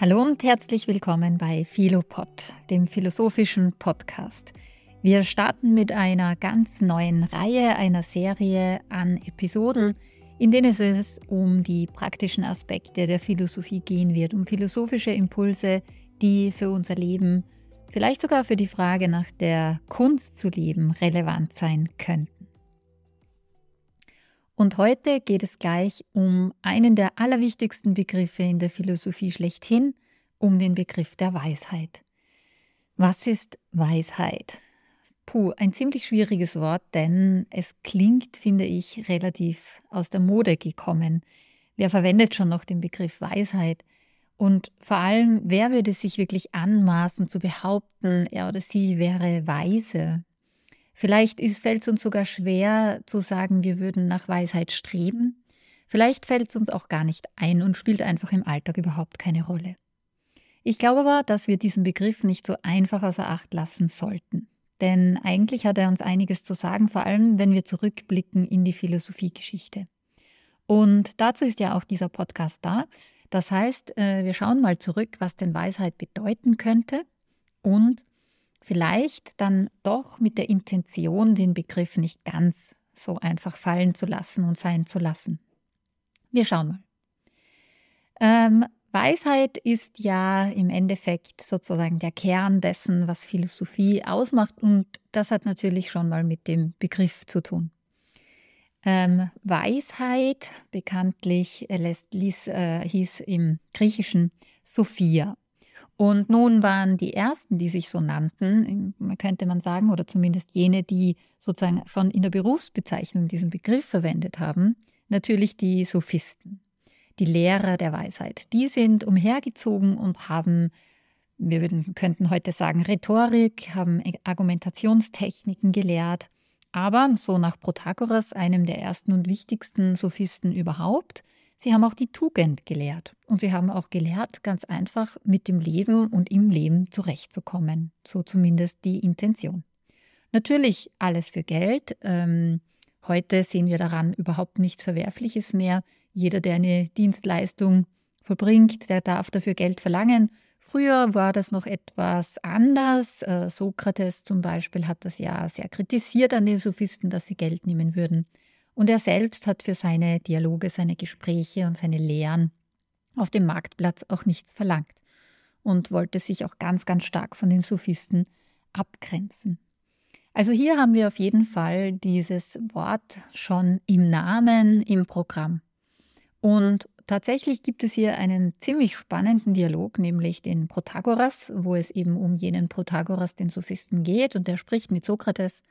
Hallo und herzlich willkommen bei Philopod, dem philosophischen Podcast. Wir starten mit einer ganz neuen Reihe, einer Serie an Episoden, in denen es um die praktischen Aspekte der Philosophie gehen wird, um philosophische Impulse, die für unser Leben, vielleicht sogar für die Frage nach der Kunst zu leben, relevant sein könnten. Und heute geht es gleich um einen der allerwichtigsten Begriffe in der Philosophie schlechthin, um den Begriff der Weisheit. Was ist Weisheit? Puh, ein ziemlich schwieriges Wort, denn es klingt, finde ich, relativ aus der Mode gekommen. Wer verwendet schon noch den Begriff Weisheit? Und vor allem, wer würde sich wirklich anmaßen zu behaupten, er oder sie wäre weise? Vielleicht fällt es uns sogar schwer zu sagen, wir würden nach Weisheit streben. Vielleicht fällt es uns auch gar nicht ein und spielt einfach im Alltag überhaupt keine Rolle. Ich glaube aber, dass wir diesen Begriff nicht so einfach außer Acht lassen sollten. Denn eigentlich hat er uns einiges zu sagen, vor allem wenn wir zurückblicken in die Philosophiegeschichte. Und dazu ist ja auch dieser Podcast da. Das heißt, äh, wir schauen mal zurück, was denn Weisheit bedeuten könnte und Vielleicht dann doch mit der Intention, den Begriff nicht ganz so einfach fallen zu lassen und sein zu lassen. Wir schauen mal. Ähm, Weisheit ist ja im Endeffekt sozusagen der Kern dessen, was Philosophie ausmacht und das hat natürlich schon mal mit dem Begriff zu tun. Ähm, Weisheit, bekanntlich äh, lässt, ließ, äh, hieß im Griechischen Sophia. Und nun waren die ersten, die sich so nannten, könnte man sagen, oder zumindest jene, die sozusagen schon in der Berufsbezeichnung diesen Begriff verwendet haben, natürlich die Sophisten, die Lehrer der Weisheit. Die sind umhergezogen und haben, wir würden, könnten heute sagen, Rhetorik, haben Argumentationstechniken gelehrt. Aber so nach Protagoras, einem der ersten und wichtigsten Sophisten überhaupt, Sie haben auch die Tugend gelehrt und sie haben auch gelehrt, ganz einfach mit dem Leben und im Leben zurechtzukommen. So zumindest die Intention. Natürlich alles für Geld. Ähm, heute sehen wir daran überhaupt nichts Verwerfliches mehr. Jeder, der eine Dienstleistung vollbringt, der darf dafür Geld verlangen. Früher war das noch etwas anders. Äh, Sokrates zum Beispiel hat das ja sehr kritisiert an den Sophisten, dass sie Geld nehmen würden. Und er selbst hat für seine Dialoge, seine Gespräche und seine Lehren auf dem Marktplatz auch nichts verlangt und wollte sich auch ganz, ganz stark von den Sophisten abgrenzen. Also hier haben wir auf jeden Fall dieses Wort schon im Namen, im Programm. Und tatsächlich gibt es hier einen ziemlich spannenden Dialog, nämlich den Protagoras, wo es eben um jenen Protagoras, den Sophisten geht, und der spricht mit Sokrates.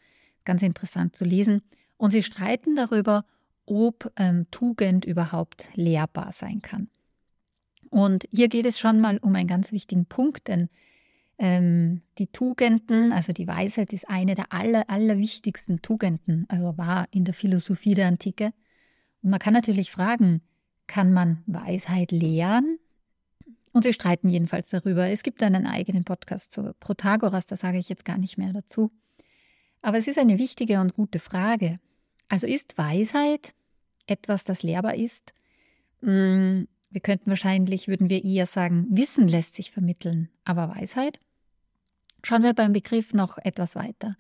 Ganz interessant zu lesen. Und sie streiten darüber, ob ähm, Tugend überhaupt lehrbar sein kann. Und hier geht es schon mal um einen ganz wichtigen Punkt, denn ähm, die Tugenden, also die Weisheit ist eine der aller, allerwichtigsten Tugenden, also war in der Philosophie der Antike. Und man kann natürlich fragen, kann man Weisheit lehren? Und sie streiten jedenfalls darüber. Es gibt einen eigenen Podcast zu Protagoras, da sage ich jetzt gar nicht mehr dazu. Aber es ist eine wichtige und gute Frage. Also ist Weisheit etwas, das lehrbar ist? Hm, wir könnten wahrscheinlich, würden wir eher sagen, Wissen lässt sich vermitteln, aber Weisheit? Schauen wir beim Begriff noch etwas weiter.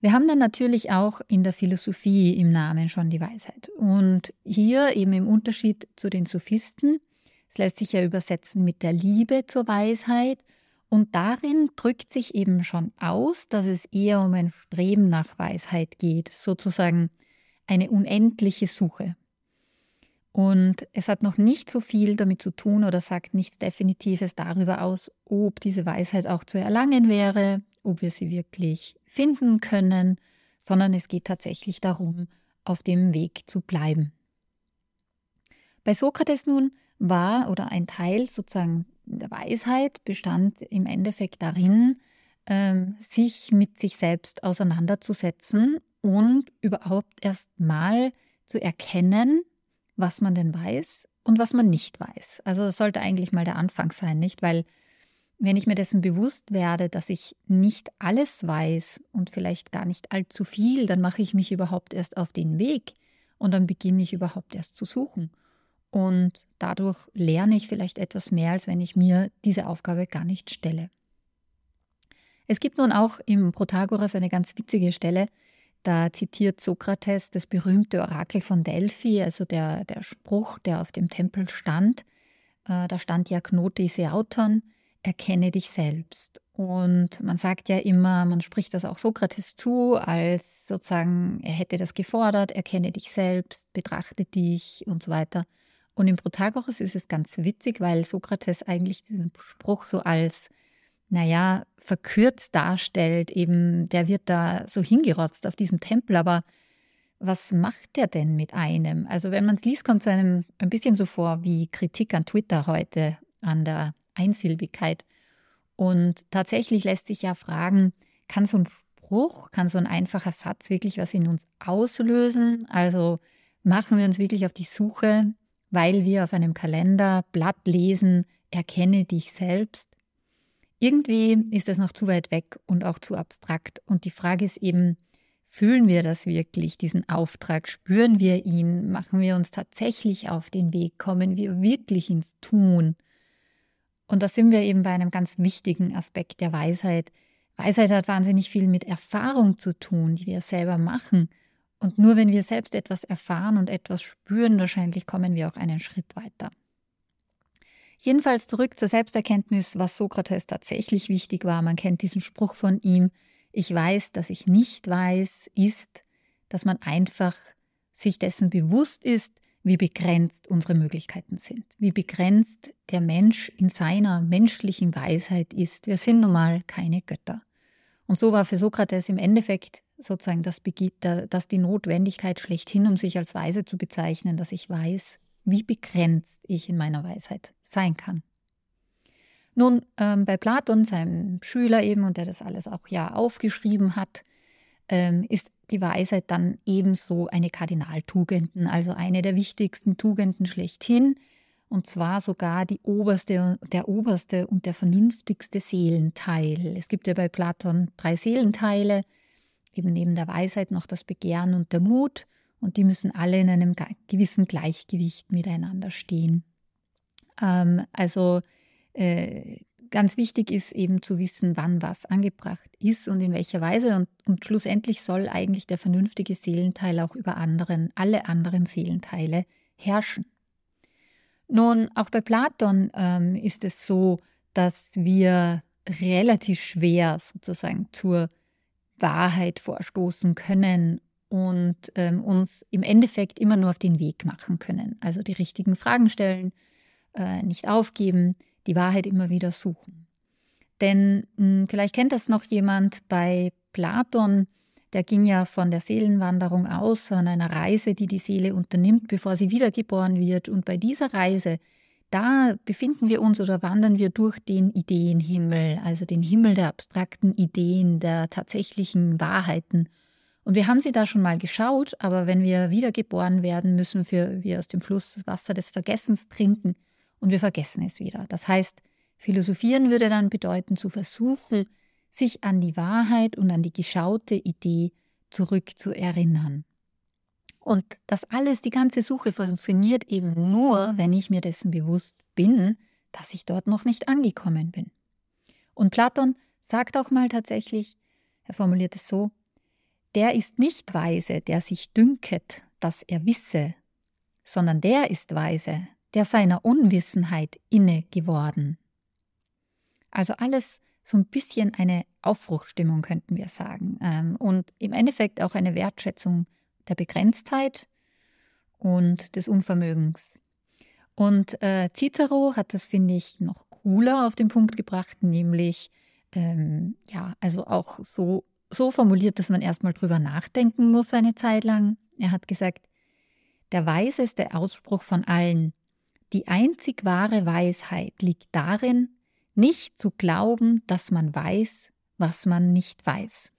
Wir haben dann natürlich auch in der Philosophie im Namen schon die Weisheit. Und hier eben im Unterschied zu den Sophisten, es lässt sich ja übersetzen mit der Liebe zur Weisheit. Und darin drückt sich eben schon aus, dass es eher um ein Streben nach Weisheit geht, sozusagen eine unendliche Suche. Und es hat noch nicht so viel damit zu tun oder sagt nichts Definitives darüber aus, ob diese Weisheit auch zu erlangen wäre, ob wir sie wirklich finden können, sondern es geht tatsächlich darum, auf dem Weg zu bleiben. Bei Sokrates nun war oder ein Teil sozusagen der Weisheit bestand im Endeffekt darin, ähm, sich mit sich selbst auseinanderzusetzen und überhaupt erst mal zu erkennen, was man denn weiß und was man nicht weiß. Also das sollte eigentlich mal der Anfang sein, nicht? Weil wenn ich mir dessen bewusst werde, dass ich nicht alles weiß und vielleicht gar nicht allzu viel, dann mache ich mich überhaupt erst auf den Weg und dann beginne ich überhaupt erst zu suchen. und dadurch lerne ich vielleicht etwas mehr, als wenn ich mir diese Aufgabe gar nicht stelle. Es gibt nun auch im Protagoras eine ganz witzige Stelle, da zitiert Sokrates das berühmte Orakel von Delphi, also der, der Spruch, der auf dem Tempel stand. Äh, da stand ja Knote Seauton, erkenne dich selbst. Und man sagt ja immer, man spricht das auch Sokrates zu, als sozusagen, er hätte das gefordert, erkenne dich selbst, betrachte dich und so weiter. Und im Protagoras ist es ganz witzig, weil Sokrates eigentlich diesen Spruch so als, naja, verkürzt darstellt, eben, der wird da so hingerotzt auf diesem Tempel, aber was macht der denn mit einem? Also wenn man es liest, kommt es einem ein bisschen so vor wie Kritik an Twitter heute, an der Einsilbigkeit. Und tatsächlich lässt sich ja fragen, kann so ein Spruch, kann so ein einfacher Satz wirklich was in uns auslösen? Also machen wir uns wirklich auf die Suche, weil wir auf einem Kalenderblatt lesen, erkenne dich selbst. Irgendwie ist das noch zu weit weg und auch zu abstrakt. Und die Frage ist eben, fühlen wir das wirklich, diesen Auftrag? Spüren wir ihn? Machen wir uns tatsächlich auf den Weg? Kommen wir wirklich ins Tun? Und da sind wir eben bei einem ganz wichtigen Aspekt der Weisheit. Weisheit hat wahnsinnig viel mit Erfahrung zu tun, die wir selber machen. Und nur wenn wir selbst etwas erfahren und etwas spüren, wahrscheinlich kommen wir auch einen Schritt weiter. Jedenfalls zurück zur Selbsterkenntnis, was Sokrates tatsächlich wichtig war. Man kennt diesen Spruch von ihm, ich weiß, dass ich nicht weiß, ist, dass man einfach sich dessen bewusst ist, wie begrenzt unsere Möglichkeiten sind, wie begrenzt der Mensch in seiner menschlichen Weisheit ist. Wir sind nun mal keine Götter. Und so war für Sokrates im Endeffekt sozusagen das, das die Notwendigkeit schlechthin, um sich als Weise zu bezeichnen, dass ich weiß, wie begrenzt ich in meiner Weisheit sein kann. Nun, ähm, bei Platon, seinem Schüler eben, und der das alles auch ja aufgeschrieben hat, ähm, ist die Weisheit dann ebenso eine Kardinaltugenden, also eine der wichtigsten Tugenden schlechthin, und zwar sogar die oberste, der oberste und der vernünftigste Seelenteil. Es gibt ja bei Platon drei Seelenteile, eben neben der Weisheit noch das Begehren und der Mut, und die müssen alle in einem gewissen Gleichgewicht miteinander stehen. Ähm, also äh, ganz wichtig ist eben zu wissen, wann was angebracht ist und in welcher Weise. Und, und schlussendlich soll eigentlich der vernünftige Seelenteil auch über anderen, alle anderen Seelenteile herrschen. Nun, auch bei Platon ähm, ist es so, dass wir relativ schwer sozusagen zur Wahrheit vorstoßen können und ähm, uns im Endeffekt immer nur auf den Weg machen können. Also die richtigen Fragen stellen, äh, nicht aufgeben, die Wahrheit immer wieder suchen. Denn mh, hm, vielleicht kennt das noch jemand bei Platon, der ging ja von der Seelenwanderung aus, von einer Reise, die die Seele unternimmt, bevor sie wiedergeboren wird. Und bei dieser Reise, da befinden wir uns oder wandern wir durch den Ideenhimmel, also den Himmel der abstrakten Ideen, der tatsächlichen Wahrheiten. Und wir haben sie da schon mal geschaut, aber wenn wir wiedergeboren werden, müssen wir, wir aus dem Fluss das Wasser des Vergessens trinken und wir vergessen es wieder. Das heißt, philosophieren würde dann bedeuten, zu versuchen, sich an die Wahrheit und an die geschaute Idee zurückzuerinnern. Und das alles, die ganze Suche funktioniert eben nur, wenn ich mir dessen bewusst bin, dass ich dort noch nicht angekommen bin. Und Platon sagt auch mal tatsächlich, er formuliert es so, der ist nicht weise, der sich dünket, dass er wisse, sondern der ist weise, der seiner Unwissenheit inne geworden. Also alles so ein bisschen eine Aufbruchstimmung, könnten wir sagen. Ähm, und im Endeffekt auch eine Wertschätzung der Begrenztheit und des Unvermögens. Und äh, Cicero hat das, finde ich, noch cooler auf den Punkt gebracht, nämlich, ähm, ja, also auch so, so formuliert, dass man erstmal drüber nachdenken muss eine Zeit lang. Er hat gesagt, der weiseste Ausspruch von allen, die einzig wahre Weisheit liegt darin, nicht zu glauben, dass man weiß, was man nicht weiß.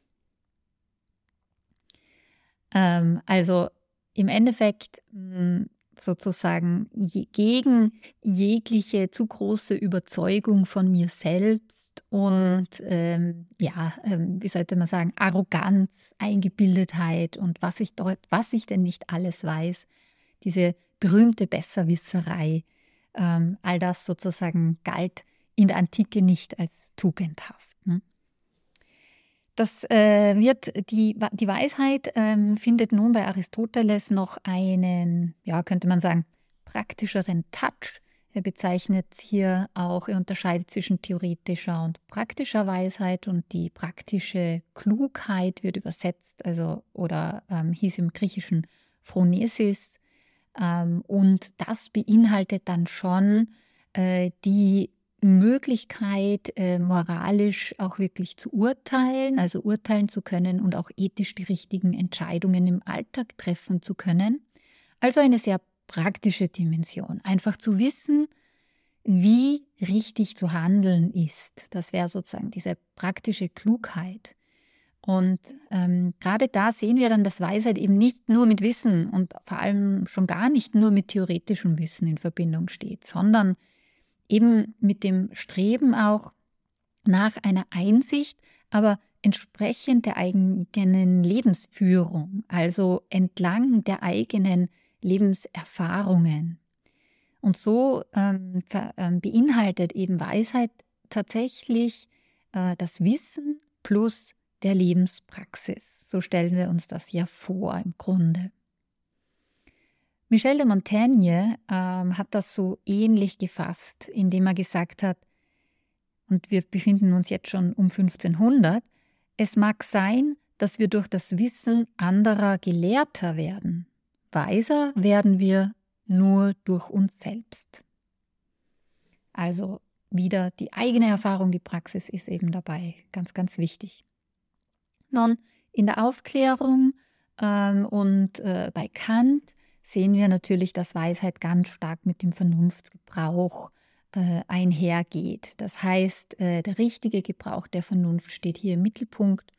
Ähm, also im Endeffekt mm, sozusagen gegen jegliche zu große Überzeugung von mir selbst und ähm, ja, ähm, wie sollte man sagen, Arroganz, Eingebildetheit und was ich dort, was ich denn nicht alles weiß. Diese berühmte Besserwisserei. Ähm, all das sozusagen galt in der Antike nicht als tugendhaft. Ne? Das äh, wird die, die Weisheit ähm, findet nun bei Aristoteles noch einen, ja, könnte man sagen, praktischeren Touch. Er bezeichnet hier auch, er unterscheidet zwischen theoretischer und praktischer Weisheit und die praktische Klugheit wird übersetzt, also oder ähm, hieß im Griechischen Phronesis. Ähm, und das beinhaltet dann schon äh, die Möglichkeit, äh, moralisch auch wirklich zu urteilen, also urteilen zu können und auch ethisch die richtigen Entscheidungen im Alltag treffen zu können. Also eine sehr praktische Dimension. Einfach zu wissen, wie richtig zu handeln ist. Das wäre sozusagen diese praktische Klugheit. Und ähm, gerade da sehen wir dann, dass Weisheit eben nicht nur mit Wissen und vor allem schon gar nicht nur mit theoretischem Wissen in Verbindung steht, sondern eben mit dem Streben auch nach einer Einsicht, aber entsprechend der eigenen Lebensführung, also entlang der eigenen Lebenserfahrungen. Und so ähm, ähm, beinhaltet eben Weisheit tatsächlich äh, das Wissen plus der Lebenspraxis. So stellen wir uns das ja vor im Grunde. Michel de Montaigne ähm, hat das so ähnlich gefasst, indem er gesagt hat, und wir befinden uns jetzt schon um 1500, es mag sein, dass wir durch das Wissen anderer gelehrter werden. Weiser werden wir nur durch uns selbst. Also wieder die eigene Erfahrung, die Praxis ist eben dabei ganz, ganz wichtig. Nun, in der Aufklärung ähm, und äh, bei Kant sehen wir natürlich, dass Weisheit ganz stark mit dem Vernunftgebrauch äh, einhergeht. Das heißt, äh, der richtige Gebrauch der Vernunft steht hier im Mittelpunkt.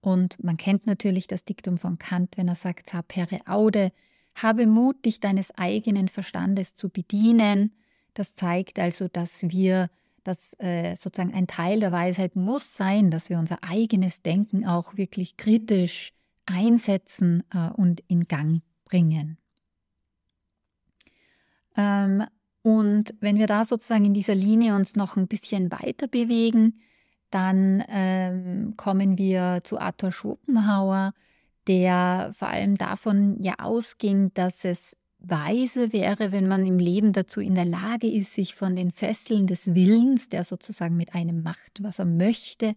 Und man kennt natürlich das Diktum von Kant, wenn er sagt, sapere aude, habe Mut, dich deines eigenen Verstandes zu bedienen. Das zeigt also, dass wir, dass äh, sozusagen ein Teil der Weisheit muss sein, dass wir unser eigenes Denken auch wirklich kritisch einsetzen äh, und in Gang bringen. Ähm, und wenn wir da sozusagen in dieser Linie uns noch ein bisschen weiter bewegen, dann ähm, kommen wir zu Arthur Schopenhauer, der vor allem davon ja ausging, dass es weise wäre, wenn man im Leben dazu in der Lage ist, sich von den Fesseln des Willens, der sozusagen mit einem macht, was er möchte,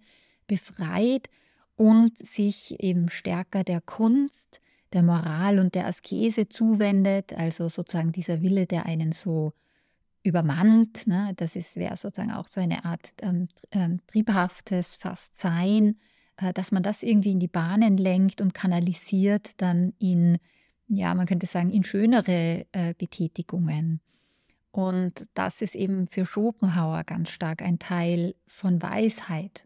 befreit und sich eben stärker der Kunst, der Moral und der Askese zuwendet, also sozusagen dieser Wille, der einen so übermannt, ne? das wäre sozusagen auch so eine Art ähm, ähm, triebhaftes Fastsein, äh, dass man das irgendwie in die Bahnen lenkt und kanalisiert dann in, ja, man könnte sagen, in schönere äh, Betätigungen. Und das ist eben für Schopenhauer ganz stark ein Teil von Weisheit.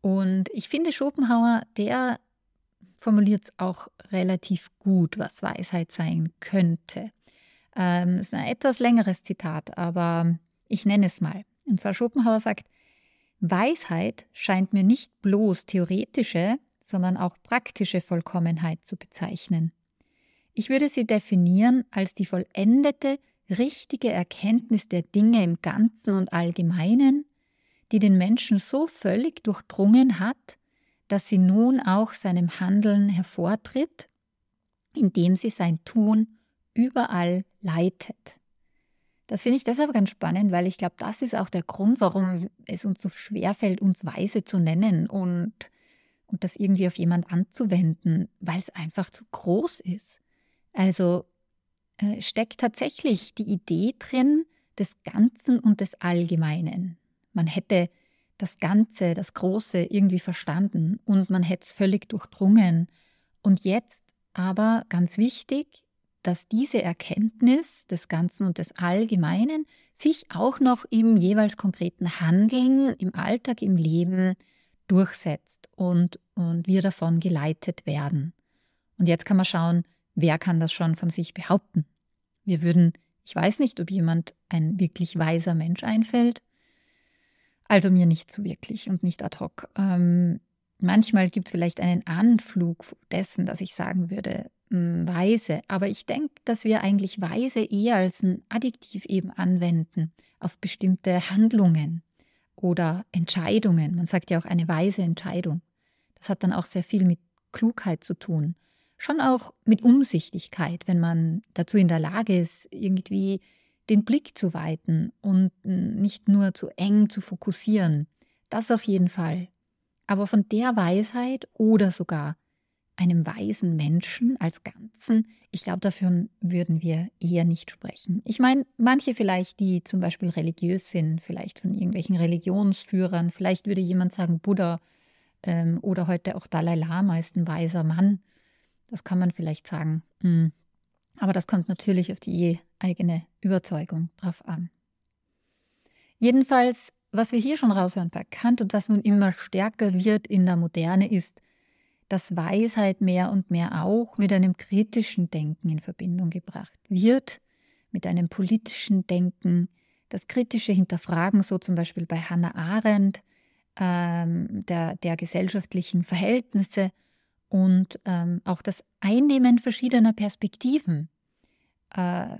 Und ich finde Schopenhauer, der formuliert es auch relativ gut, was Weisheit sein könnte. Ähm, das ist ein etwas längeres Zitat, aber ich nenne es mal. Und zwar Schopenhauer sagt, Weisheit scheint mir nicht bloß theoretische, sondern auch praktische Vollkommenheit zu bezeichnen. Ich würde sie definieren als die vollendete, richtige Erkenntnis der Dinge im Ganzen und Allgemeinen, die den Menschen so völlig durchdrungen hat, dass sie nun auch seinem Handeln hervortritt, indem sie sein Tun überall leitet. Das finde ich deshalb ganz spannend, weil ich glaube, das ist auch der Grund, warum es uns so schwer fällt, uns weise zu nennen und, und das irgendwie auf jemand anzuwenden, weil es einfach zu groß ist. Also äh, steckt tatsächlich die Idee drin des Ganzen und des Allgemeinen. Man hätte das Ganze, das Große irgendwie verstanden und man hätte es völlig durchdrungen. Und jetzt aber ganz wichtig, dass diese Erkenntnis des Ganzen und des Allgemeinen sich auch noch im jeweils konkreten Handeln, im Alltag, im Leben durchsetzt und, und wir davon geleitet werden. Und jetzt kann man schauen, wer kann das schon von sich behaupten. Wir würden, ich weiß nicht, ob jemand ein wirklich weiser Mensch einfällt, also mir nicht so wirklich und nicht ad hoc. Ähm, manchmal gibt es vielleicht einen Anflug dessen, dass ich sagen würde, weise, aber ich denke, dass wir eigentlich weise eher als ein Adjektiv eben anwenden auf bestimmte Handlungen oder Entscheidungen. Man sagt ja auch eine weise Entscheidung. Das hat dann auch sehr viel mit Klugheit zu tun. Schon auch mit Umsichtigkeit, wenn man dazu in der Lage ist, irgendwie den Blick zu weiten und nicht nur zu eng zu fokussieren. Das auf jeden Fall. Aber von der Weisheit oder sogar einem weisen Menschen als Ganzen, ich glaube, dafür würden wir eher nicht sprechen. Ich meine, manche vielleicht, die zum Beispiel religiös sind, vielleicht von irgendwelchen Religionsführern, vielleicht würde jemand sagen, Buddha ähm, oder heute auch Dalai Lama ist ein weiser Mann. Das kann man vielleicht sagen. Mhm. Aber das kommt natürlich auf die eigene Überzeugung drauf an. Jedenfalls, was wir hier schon raushören bei Kant und was nun immer stärker wird in der Moderne, ist, dass Weisheit mehr und mehr auch mit einem kritischen Denken in Verbindung gebracht wird, mit einem politischen Denken, das kritische Hinterfragen, so zum Beispiel bei Hannah Arendt, ähm, der, der gesellschaftlichen Verhältnisse und ähm, auch das Einnehmen verschiedener Perspektiven, äh,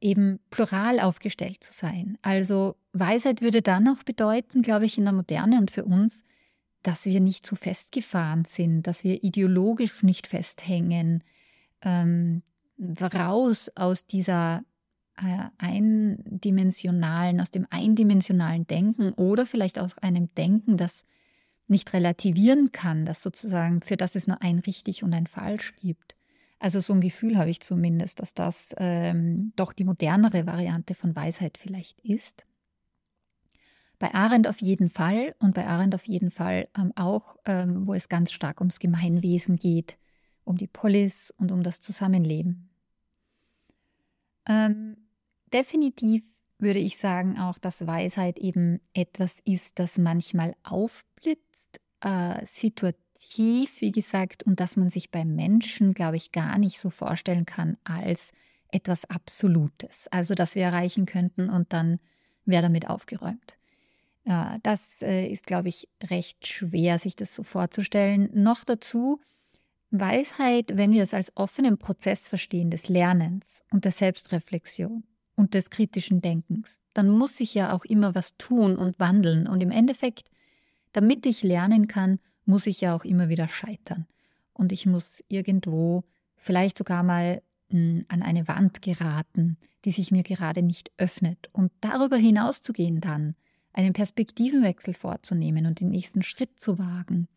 eben plural aufgestellt zu sein. Also Weisheit würde dann auch bedeuten, glaube ich, in der Moderne und für uns, dass wir nicht zu festgefahren sind, dass wir ideologisch nicht festhängen, ähm, raus aus dieser äh, eindimensionalen, aus dem eindimensionalen Denken oder vielleicht aus einem Denken, das nicht relativieren kann, das sozusagen, für das es nur ein richtig und ein falsch gibt. Also so ein Gefühl habe ich zumindest, dass das ähm, doch die modernere Variante von Weisheit vielleicht ist. Bei Arendt auf jeden Fall und bei Arendt auf jeden Fall ähm, auch, ähm, wo es ganz stark ums Gemeinwesen geht, um die Polis und um das Zusammenleben. Ähm, definitiv würde ich sagen auch, dass Weisheit eben etwas ist, das manchmal aufblitzt, äh, situativ, wie gesagt, und dass man sich beim Menschen, glaube ich, gar nicht so vorstellen kann als etwas Absolutes. Also, dass wir erreichen könnten und dann wäre damit aufgeräumt. Ja, das äh, ist, glaube ich, recht schwer, sich das so vorzustellen. Noch dazu, Weisheit, wenn wir es als offenen Prozess verstehen des Lernens und der Selbstreflexion und des kritischen Denkens, dann muss ich ja auch immer was tun und wandeln. Und im Endeffekt, damit ich lernen kann, muss ich ja auch immer wieder scheitern. Und ich muss irgendwo vielleicht sogar mal hm, an eine Wand geraten, die sich mir gerade nicht öffnet. Und darüber hinaus zu gehen dann, einen Perspektivenwechsel vorzunehmen und den nächsten Schritt zu wagen,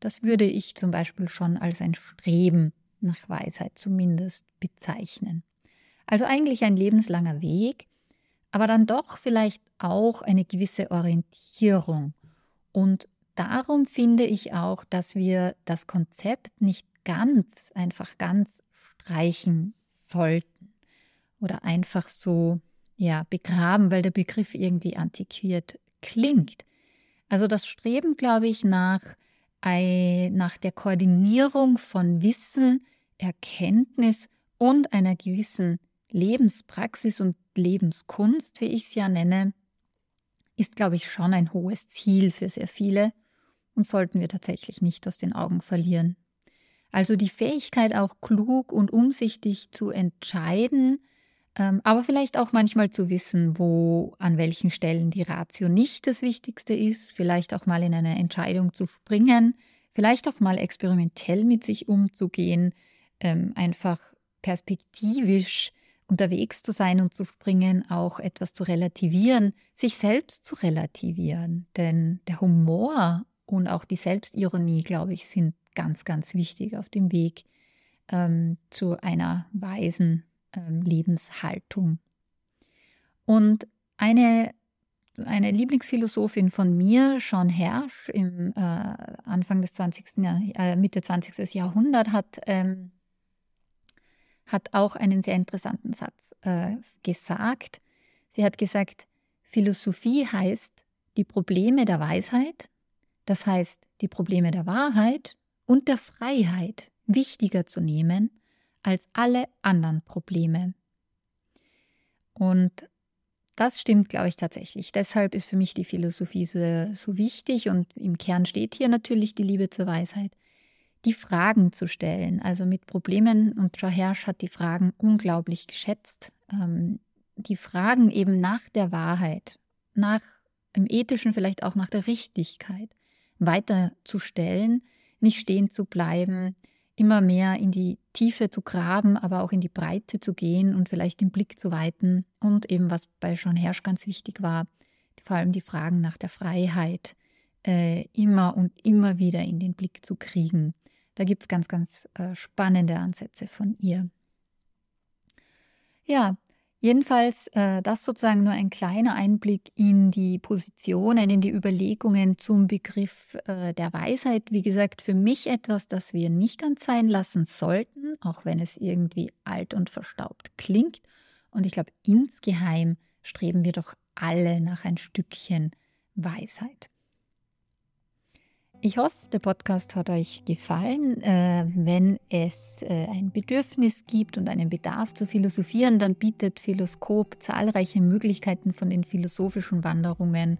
das würde ich zum Beispiel schon als ein Streben nach Weisheit zumindest bezeichnen. Also eigentlich ein lebenslanger Weg, aber dann doch vielleicht auch eine gewisse Orientierung. Und darum finde ich auch, dass wir das Konzept nicht ganz, einfach ganz streichen sollten oder einfach so ja, begraben, weil der Begriff irgendwie antiquiert klingt. Also das Streben, glaube ich, nach, nach der Koordinierung von Wissen, Erkenntnis und einer gewissen Lebenspraxis und Lebenskunst, wie ich es ja nenne, ist, glaube ich, schon ein hohes Ziel für sehr viele und sollten wir tatsächlich nicht aus den Augen verlieren. Also die Fähigkeit auch klug und umsichtig zu entscheiden, aber vielleicht auch manchmal zu wissen, wo an welchen Stellen die Ratio nicht das Wichtigste ist, vielleicht auch mal in eine Entscheidung zu springen, vielleicht auch mal experimentell mit sich umzugehen, ähm, einfach perspektivisch unterwegs zu sein und zu springen, auch etwas zu relativieren, sich selbst zu relativieren. Denn der Humor und auch die Selbstironie, glaube ich, sind ganz, ganz wichtig auf dem Weg ähm, zu einer weisen ähm, Lebenshaltung. Und eine, eine Lieblingsphilosophin von mir, Jean Hersch, im äh, Anfang des 20. Jahr, äh, Mitte 20. Jahrhundert, hat, ähm, hat auch einen sehr interessanten Satz äh, gesagt. Sie hat gesagt, Philosophie heißt die Probleme der Weisheit, das heißt die Probleme der Wahrheit und der Freiheit wichtiger zu nehmen als alle anderen Probleme. Und das stimmt, glaube ich, tatsächlich. Deshalb ist für mich die Philosophie so, so wichtig und im Kern steht hier natürlich die Liebe zur Weisheit. die Fragen zu stellen. Also mit Problemen und Joe Hersch hat die Fragen unglaublich geschätzt. Ähm, die Fragen eben nach der Wahrheit, nach im ethischen vielleicht auch nach der Richtigkeit weiterzustellen, nicht stehen zu bleiben, immer mehr in die Tiefe zu graben, aber auch in die Breite zu gehen und vielleicht den Blick zu weiten. Und eben, was bei John Hersch ganz wichtig war, vor allem die Fragen nach der Freiheit äh, immer und immer wieder in den Blick zu kriegen. Da gibt es ganz, ganz äh, spannende Ansätze von ihr. Ja, jedenfalls äh, das sozusagen nur ein kleiner Einblick in die Positionen, in die Überlegungen zum Begriff äh, der Weisheit. Wie gesagt, für mich etwas, das wir nicht ganz sein lassen sollten, auch wenn es irgendwie alt und verstaubt klingt. Und ich glaube, insgeheim streben wir doch alle nach ein Stückchen Weisheit. Ich hoffe, der Podcast hat euch gefallen. Äh, wenn es äh, ein Bedürfnis gibt und einen Bedarf zu philosophieren, dann bietet Philoskop zahlreiche Möglichkeiten von den philosophischen Wanderungen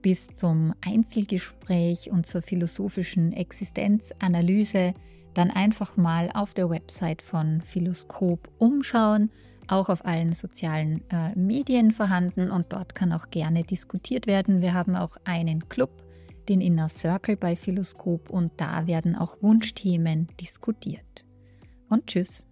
bis zum Einzelgespräch und zur philosophischen Existenzanalyse. Dann einfach mal auf der Website von Philoskop umschauen, auch auf allen sozialen äh, Medien vorhanden und dort kann auch gerne diskutiert werden. Wir haben auch einen Club den Inner Circle bei Philoskop und da werden auch Wunschthemen diskutiert. Und tschüss.